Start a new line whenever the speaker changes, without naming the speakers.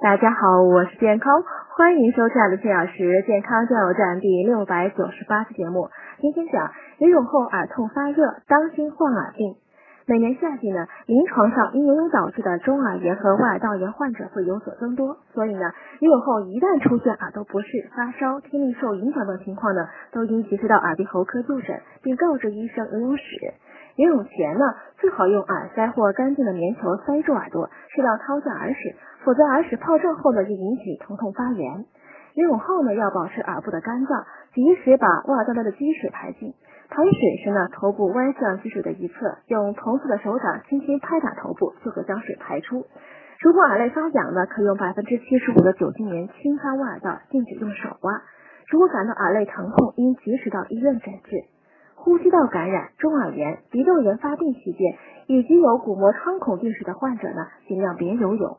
大家好，我是健康，欢迎收看的四小时健康加油站第六百九十八期节目。今天讲游泳后耳痛发热，当心患耳病。每年夏季呢，临床上因游泳导致的中耳炎和外耳道炎患者会有所增多，所以呢，游泳后一旦出现耳朵不适、发烧、听力受影响等情况呢，都应及时到耳鼻喉科就诊，并告知医生游泳史。游泳前呢，最好用耳塞或干净的棉球塞住耳朵，适当掏下耳屎。否则耳屎泡胀后呢，就引起疼痛发炎。游泳后呢，要保持耳部的干燥，及时把外耳道内的积水排尽。排水时呢，头部歪向积水的一侧，用同侧的手掌轻轻拍打头部，就可将水排出。如果耳内发痒呢，可用百分之七十五的酒精棉轻擦外耳道，禁止用手挖。如果感到耳内疼痛，应及时到医院诊治。呼吸道感染、中耳炎、鼻窦炎发病期间，以及有鼓膜穿孔病史的患者呢，尽量别游泳。